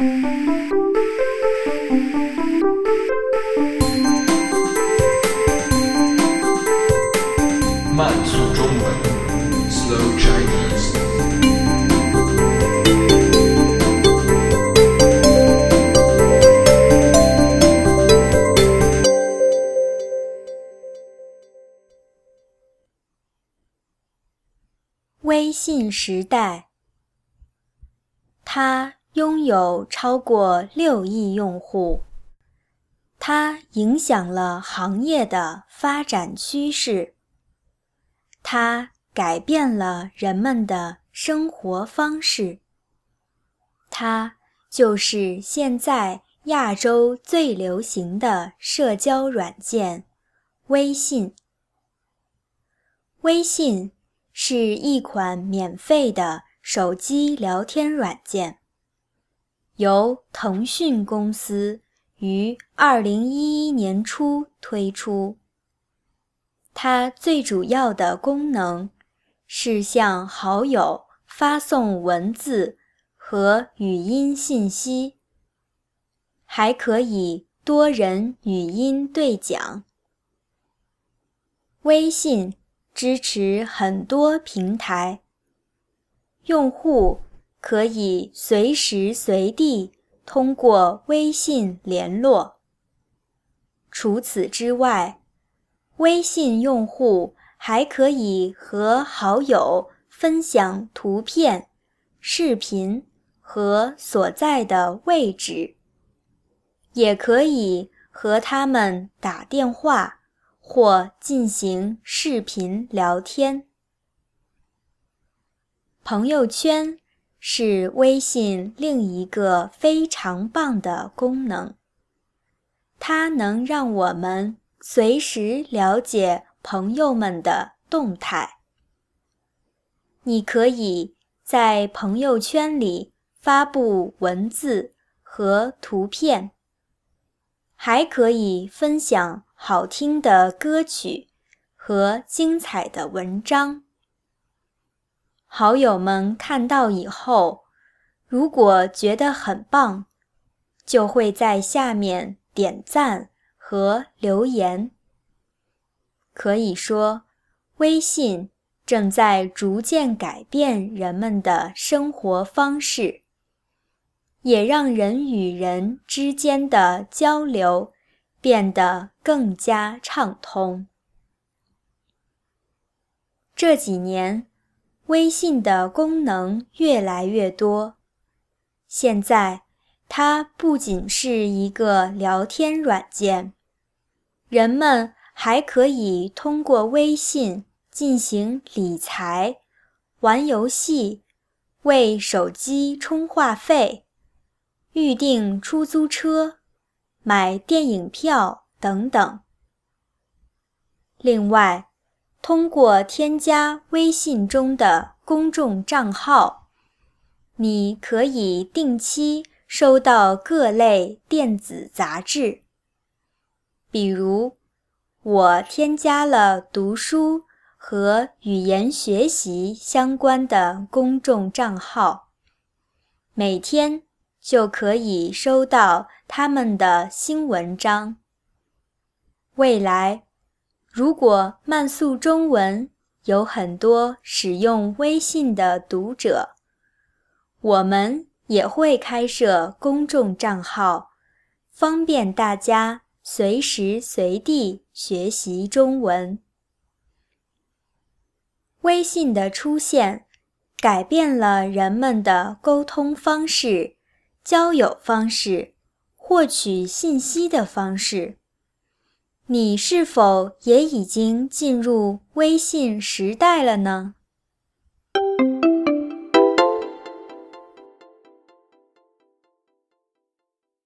慢速中文，Slow Chinese。微信时代，它拥有超过六亿用户，它影响了行业的发展趋势，它改变了人们的生活方式，它就是现在亚洲最流行的社交软件——微信。微信。是一款免费的手机聊天软件，由腾讯公司于二零一一年初推出。它最主要的功能是向好友发送文字和语音信息，还可以多人语音对讲。微信。支持很多平台，用户可以随时随地通过微信联络。除此之外，微信用户还可以和好友分享图片、视频和所在的位置，也可以和他们打电话。或进行视频聊天。朋友圈是微信另一个非常棒的功能，它能让我们随时了解朋友们的动态。你可以在朋友圈里发布文字和图片，还可以分享。好听的歌曲和精彩的文章，好友们看到以后，如果觉得很棒，就会在下面点赞和留言。可以说，微信正在逐渐改变人们的生活方式，也让人与人之间的交流。变得更加畅通。这几年，微信的功能越来越多。现在，它不仅是一个聊天软件，人们还可以通过微信进行理财、玩游戏、为手机充话费、预订出租车。买电影票等等。另外，通过添加微信中的公众账号，你可以定期收到各类电子杂志。比如，我添加了读书和语言学习相关的公众账号，每天。就可以收到他们的新文章。未来，如果慢速中文有很多使用微信的读者，我们也会开设公众账号，方便大家随时随地学习中文。微信的出现，改变了人们的沟通方式。交友方式，获取信息的方式，你是否也已经进入微信时代了呢？